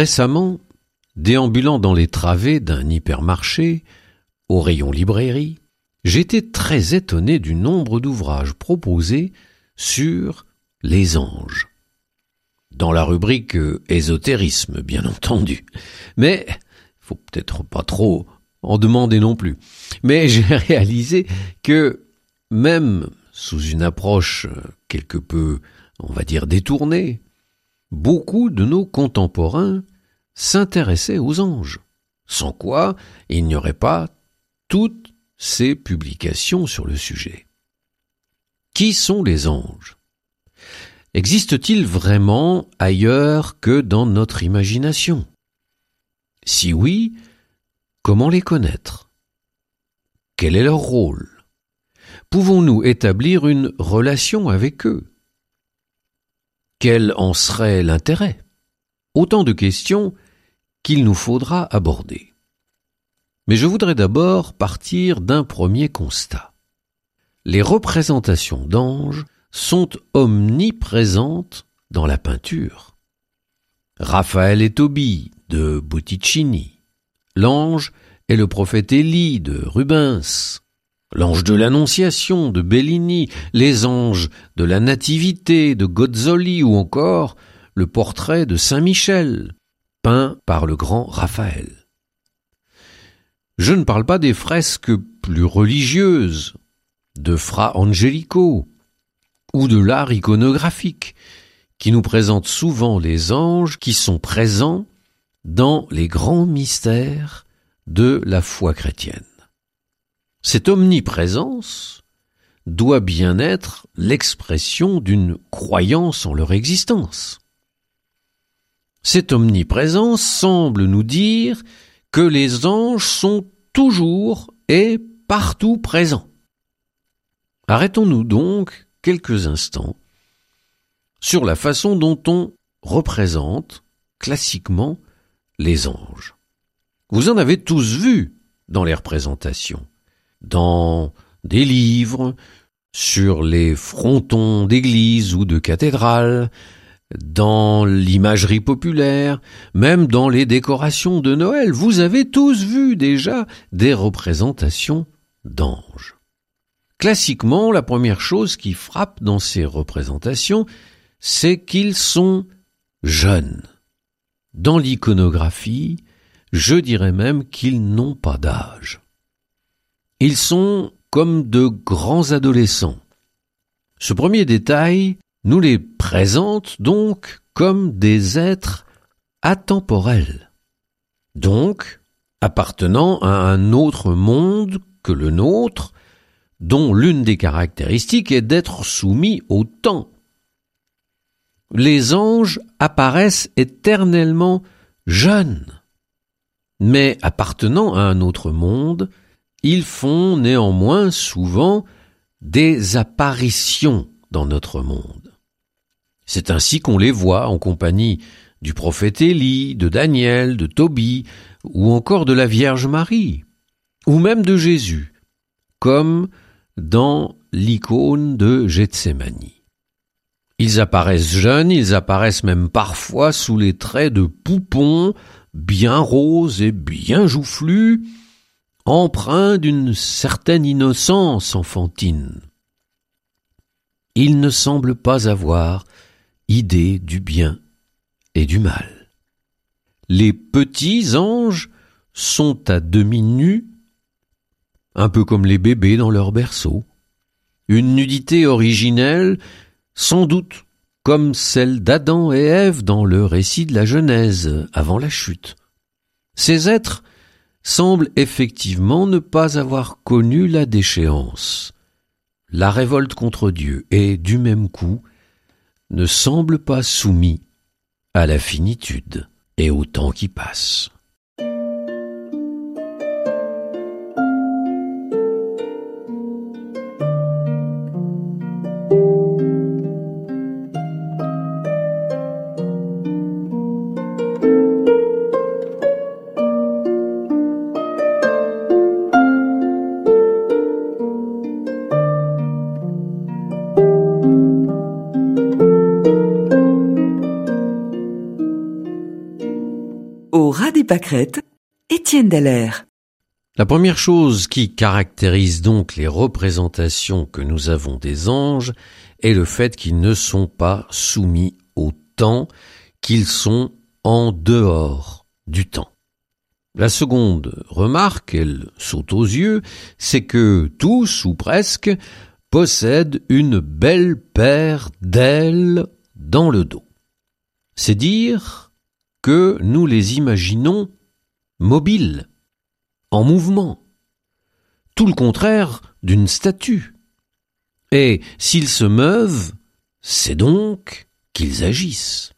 Récemment, déambulant dans les travées d'un hypermarché, au rayon librairie, j'étais très étonné du nombre d'ouvrages proposés sur les anges. Dans la rubrique ésotérisme, bien entendu. Mais, faut peut-être pas trop en demander non plus. Mais j'ai réalisé que, même sous une approche quelque peu, on va dire, détournée, beaucoup de nos contemporains s'intéressaient aux anges, sans quoi il n'y aurait pas toutes ces publications sur le sujet. Qui sont les anges? Existent-ils vraiment ailleurs que dans notre imagination? Si oui, comment les connaître? Quel est leur rôle? Pouvons-nous établir une relation avec eux? Quel en serait l'intérêt? Autant de questions qu'il nous faudra aborder. Mais je voudrais d'abord partir d'un premier constat. Les représentations d'anges sont omniprésentes dans la peinture. Raphaël et Tobie de Botticini, l'ange et le prophète Élie de Rubens, L'ange de l'Annonciation de Bellini, les anges de la Nativité de Gozzoli ou encore le portrait de Saint Michel, peint par le grand Raphaël. Je ne parle pas des fresques plus religieuses, de Fra Angelico, ou de l'art iconographique, qui nous présente souvent les anges qui sont présents dans les grands mystères de la foi chrétienne. Cette omniprésence doit bien être l'expression d'une croyance en leur existence. Cette omniprésence semble nous dire que les anges sont toujours et partout présents. Arrêtons-nous donc quelques instants sur la façon dont on représente classiquement les anges. Vous en avez tous vu dans les représentations dans des livres, sur les frontons d'églises ou de cathédrales, dans l'imagerie populaire, même dans les décorations de Noël. Vous avez tous vu déjà des représentations d'anges. Classiquement, la première chose qui frappe dans ces représentations, c'est qu'ils sont jeunes. Dans l'iconographie, je dirais même qu'ils n'ont pas d'âge. Ils sont comme de grands adolescents. Ce premier détail nous les présente donc comme des êtres atemporels, donc appartenant à un autre monde que le nôtre, dont l'une des caractéristiques est d'être soumis au temps. Les anges apparaissent éternellement jeunes, mais appartenant à un autre monde, ils font néanmoins souvent des apparitions dans notre monde. C'est ainsi qu'on les voit en compagnie du prophète Élie, de Daniel, de Tobie, ou encore de la Vierge Marie, ou même de Jésus, comme dans l'icône de Gethsemane. Ils apparaissent jeunes, ils apparaissent même parfois sous les traits de poupons, bien roses et bien joufflus, empreint d'une certaine innocence enfantine. Il ne semble pas avoir idée du bien et du mal. Les petits anges sont à demi nus, un peu comme les bébés dans leur berceau. Une nudité originelle, sans doute comme celle d'Adam et Ève dans le récit de la Genèse avant la chute. Ces êtres semble effectivement ne pas avoir connu la déchéance, la révolte contre Dieu, et du même coup, ne semblent pas soumis à la finitude et au temps qui passe. Des Étienne Dallaire. La première chose qui caractérise donc les représentations que nous avons des anges est le fait qu'ils ne sont pas soumis au temps, qu'ils sont en dehors du temps. La seconde remarque, elle saute aux yeux, c'est que tous, ou presque, possèdent une belle paire d'ailes dans le dos. C'est dire que nous les imaginons mobiles, en mouvement, tout le contraire d'une statue. Et s'ils se meuvent, c'est donc qu'ils agissent.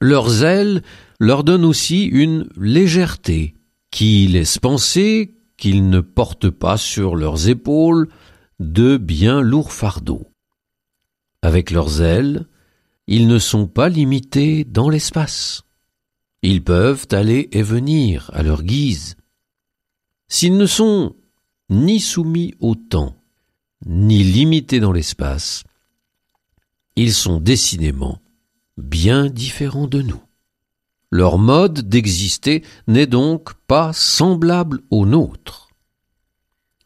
Leurs ailes leur donnent aussi une légèreté qui laisse penser qu'ils ne portent pas sur leurs épaules de bien lourds fardeaux. Avec leurs ailes, ils ne sont pas limités dans l'espace. Ils peuvent aller et venir à leur guise. S'ils ne sont ni soumis au temps, ni limités dans l'espace, ils sont décidément bien différents de nous. Leur mode d'exister n'est donc pas semblable au nôtre.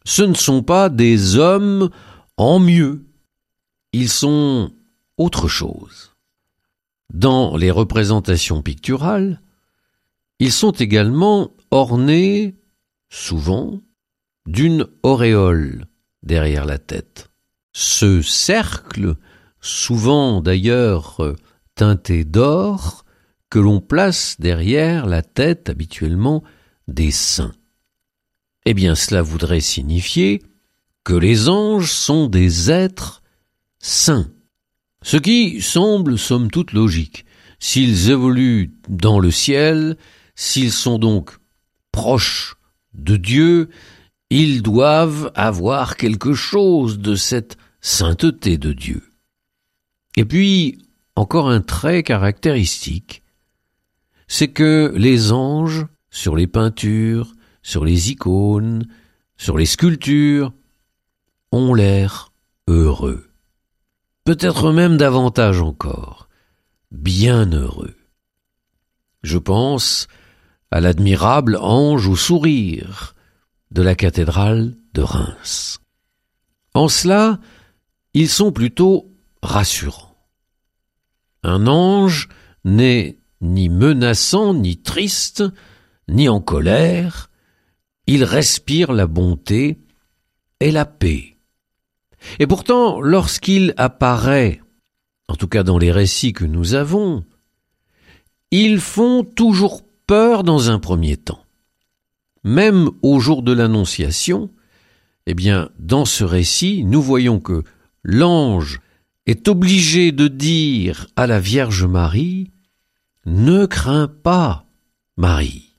Ce ne sont pas des hommes en mieux. Ils sont autre chose. Dans les représentations picturales, ils sont également ornés, souvent, d'une auréole derrière la tête. Ce cercle, souvent d'ailleurs teinté d'or, que l'on place derrière la tête habituellement des saints. Eh bien cela voudrait signifier que les anges sont des êtres saints, ce qui semble somme toute logique. S'ils évoluent dans le ciel, s'ils sont donc proches de Dieu, ils doivent avoir quelque chose de cette sainteté de Dieu. Et puis, encore un trait caractéristique, c'est que les anges, sur les peintures, sur les icônes, sur les sculptures, ont l'air heureux peut-être même davantage encore, bien heureux. Je pense à l'admirable ange au sourire de la cathédrale de Reims. En cela, ils sont plutôt rassurants. Un ange n'est ni menaçant, ni triste, ni en colère, il respire la bonté et la paix. Et pourtant, lorsqu'il apparaît, en tout cas dans les récits que nous avons, ils font toujours peur dans un premier temps. Même au jour de l'Annonciation, eh bien, dans ce récit, nous voyons que l'ange est obligé de dire à la Vierge Marie, ne crains pas, Marie.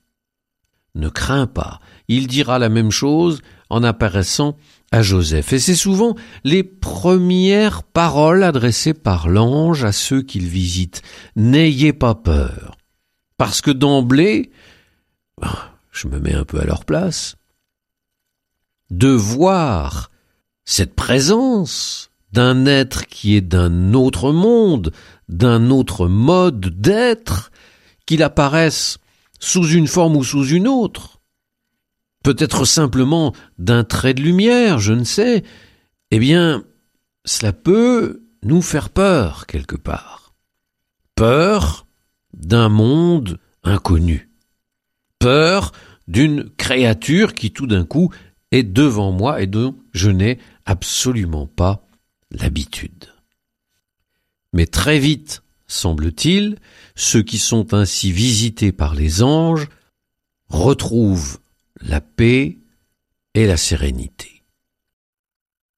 Ne crains pas. Il dira la même chose en apparaissant à Joseph. Et c'est souvent les premières paroles adressées par l'ange à ceux qu'il visite. N'ayez pas peur. Parce que d'emblée, ben, je me mets un peu à leur place, de voir cette présence d'un être qui est d'un autre monde, d'un autre mode d'être, qu'il apparaisse sous une forme ou sous une autre, peut-être simplement d'un trait de lumière, je ne sais, eh bien, cela peut nous faire peur quelque part. Peur d'un monde inconnu. Peur d'une créature qui tout d'un coup est devant moi et dont je n'ai absolument pas l'habitude. Mais très vite, semble-t-il, ceux qui sont ainsi visités par les anges retrouvent la paix et la sérénité.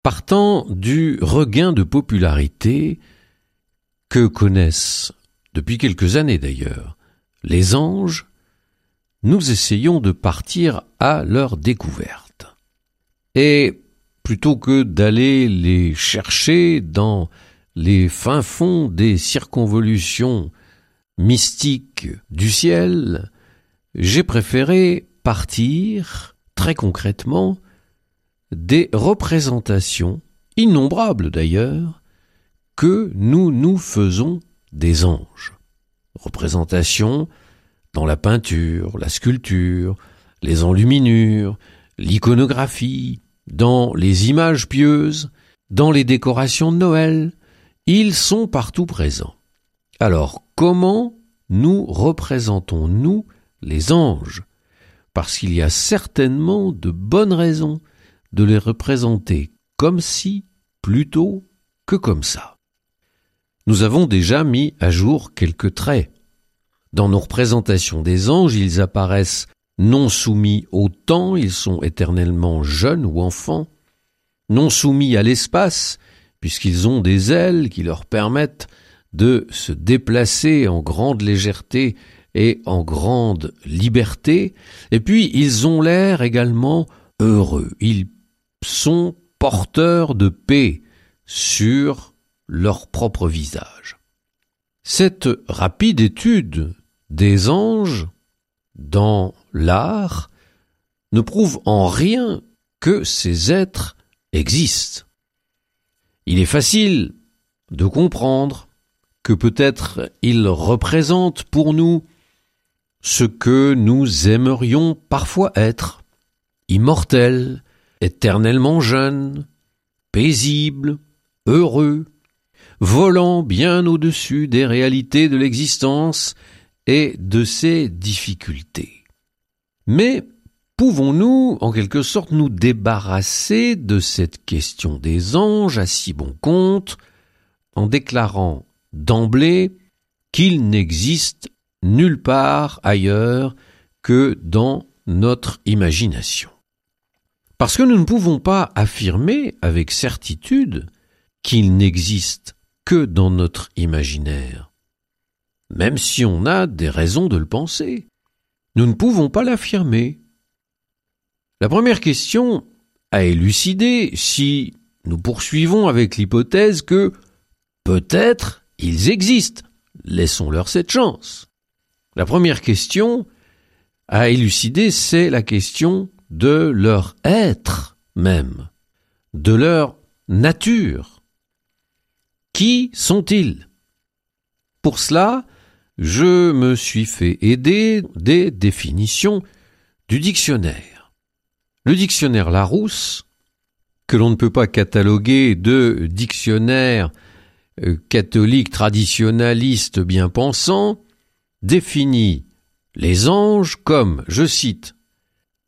Partant du regain de popularité que connaissent, depuis quelques années d'ailleurs, les anges, nous essayons de partir à leur découverte. Et plutôt que d'aller les chercher dans les fins fonds des circonvolutions mystiques du ciel, j'ai préféré partir, très concrètement, des représentations, innombrables d'ailleurs, que nous nous faisons des anges. Représentations dans la peinture, la sculpture, les enluminures, l'iconographie, dans les images pieuses, dans les décorations de Noël, ils sont partout présents. Alors comment nous représentons-nous les anges? Parce qu'il y a certainement de bonnes raisons de les représenter comme si plutôt que comme ça. Nous avons déjà mis à jour quelques traits. Dans nos représentations des anges, ils apparaissent non soumis au temps, ils sont éternellement jeunes ou enfants, non soumis à l'espace, puisqu'ils ont des ailes qui leur permettent de se déplacer en grande légèreté et en grande liberté, et puis ils ont l'air également heureux, ils sont porteurs de paix sur leur propre visage. Cette rapide étude des anges dans l'art ne prouve en rien que ces êtres existent. Il est facile de comprendre que peut-être ils représentent pour nous ce que nous aimerions parfois être, immortels, éternellement jeunes, paisibles, heureux, volant bien au-dessus des réalités de l'existence et de ses difficultés. Mais pouvons-nous, en quelque sorte, nous débarrasser de cette question des anges à si bon compte en déclarant d'emblée qu'il n'existe nulle part ailleurs que dans notre imagination. Parce que nous ne pouvons pas affirmer avec certitude qu'il n'existe que dans notre imaginaire, même si on a des raisons de le penser. Nous ne pouvons pas l'affirmer. La première question à élucider si nous poursuivons avec l'hypothèse que peut-être ils existent. Laissons-leur cette chance. La première question à élucider, c'est la question de leur être même, de leur nature. Qui sont-ils? Pour cela, je me suis fait aider des définitions du dictionnaire. Le dictionnaire Larousse, que l'on ne peut pas cataloguer de dictionnaire euh, catholique traditionnaliste bien pensant, définit les anges comme, je cite,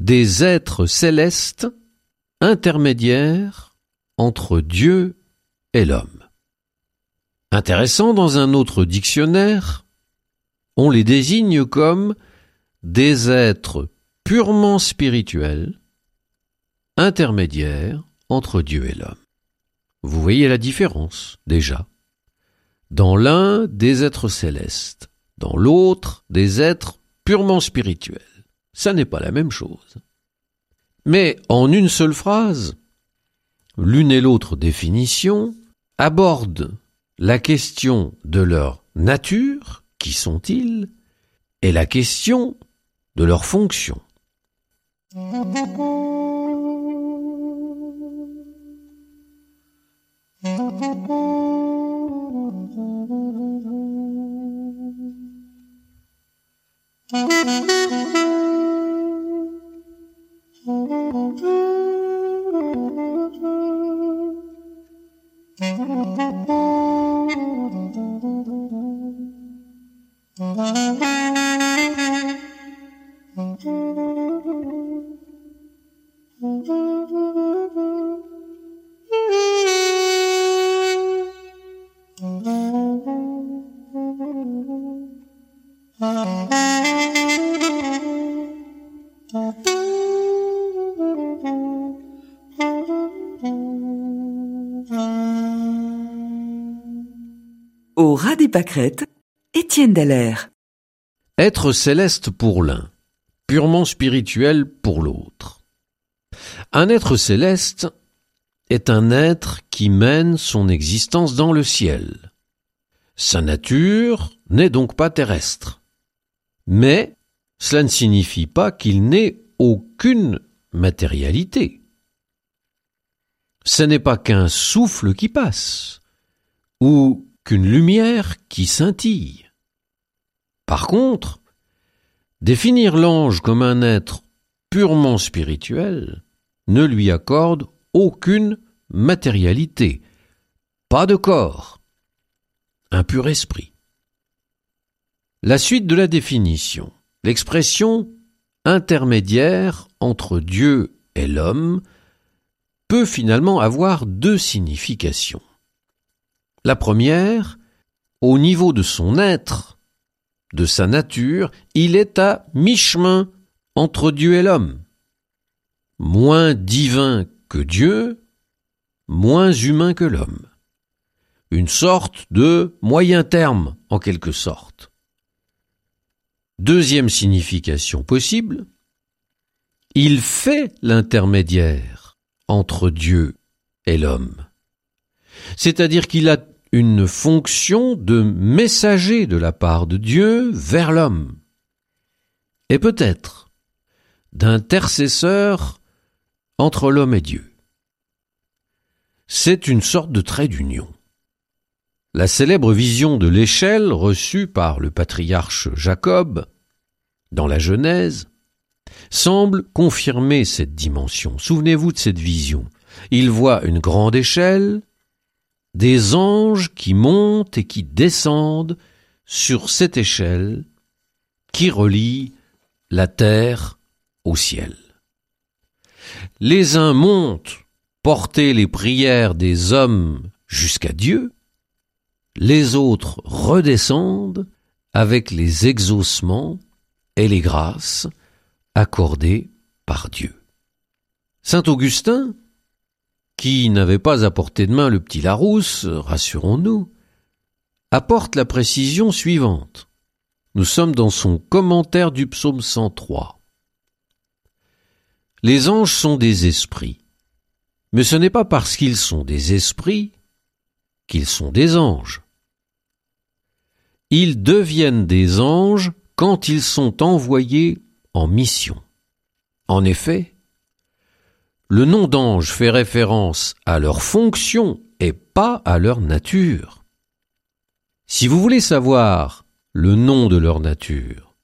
des êtres célestes intermédiaires entre Dieu et l'homme. Intéressant dans un autre dictionnaire, on les désigne comme des êtres purement spirituels, intermédiaires entre Dieu et l'homme. Vous voyez la différence déjà. Dans l'un, des êtres célestes, dans l'autre des êtres purement spirituels. Ça n'est pas la même chose. Mais en une seule phrase, l'une et l'autre définition abordent la question de leur nature, qui sont-ils, et la question de leur fonction. Thank you. Au ras des pâquerettes, Étienne Dallaire. Être céleste pour l'un, purement spirituel pour l'autre. Un être céleste est un être qui mène son existence dans le ciel. Sa nature n'est donc pas terrestre. Mais cela ne signifie pas qu'il n'ait aucune matérialité. Ce n'est pas qu'un souffle qui passe, ou qu'une lumière qui scintille. Par contre, définir l'ange comme un être purement spirituel ne lui accorde aucune matérialité, pas de corps, un pur esprit. La suite de la définition. L'expression intermédiaire entre Dieu et l'homme peut finalement avoir deux significations. La première, au niveau de son être, de sa nature, il est à mi-chemin entre Dieu et l'homme. Moins divin que Dieu, moins humain que l'homme. Une sorte de moyen terme, en quelque sorte. Deuxième signification possible, il fait l'intermédiaire entre Dieu et l'homme. C'est-à-dire qu'il a une fonction de messager de la part de Dieu vers l'homme. Et peut-être d'intercesseur entre l'homme et Dieu. C'est une sorte de trait d'union. La célèbre vision de l'échelle reçue par le patriarche Jacob dans la Genèse semble confirmer cette dimension. Souvenez-vous de cette vision. Il voit une grande échelle, des anges qui montent et qui descendent sur cette échelle qui relie la terre au ciel. Les uns montent porter les prières des hommes jusqu'à Dieu, les autres redescendent avec les exaucements et les grâces accordées par Dieu. Saint Augustin, qui n'avait pas à portée de main le petit Larousse, rassurons-nous, apporte la précision suivante. Nous sommes dans son commentaire du psaume 103. Les anges sont des esprits, mais ce n'est pas parce qu'ils sont des esprits qu'ils sont des anges ils deviennent des anges quand ils sont envoyés en mission. En effet, le nom d'ange fait référence à leur fonction et pas à leur nature. Si vous voulez savoir le nom de leur nature,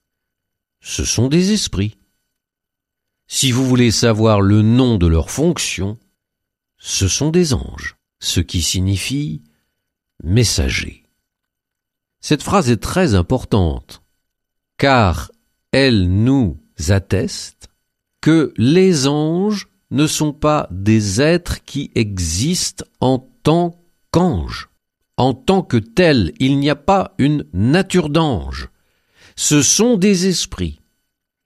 ce sont des esprits. Si vous voulez savoir le nom de leur fonction, ce sont des anges, ce qui signifie messager. Cette phrase est très importante, car elle nous atteste que les anges ne sont pas des êtres qui existent en tant qu'anges. En tant que tels, il n'y a pas une nature d'ange. Ce sont des esprits.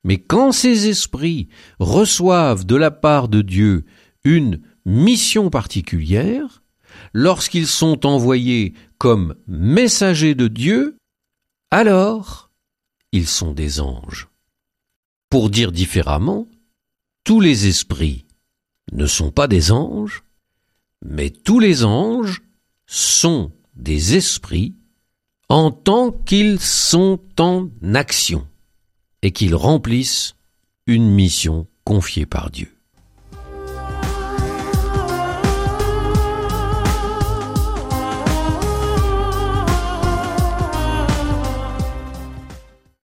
Mais quand ces esprits reçoivent de la part de Dieu une mission particulière, lorsqu'ils sont envoyés comme messagers de Dieu, alors ils sont des anges. Pour dire différemment, tous les esprits ne sont pas des anges, mais tous les anges sont des esprits en tant qu'ils sont en action et qu'ils remplissent une mission confiée par Dieu.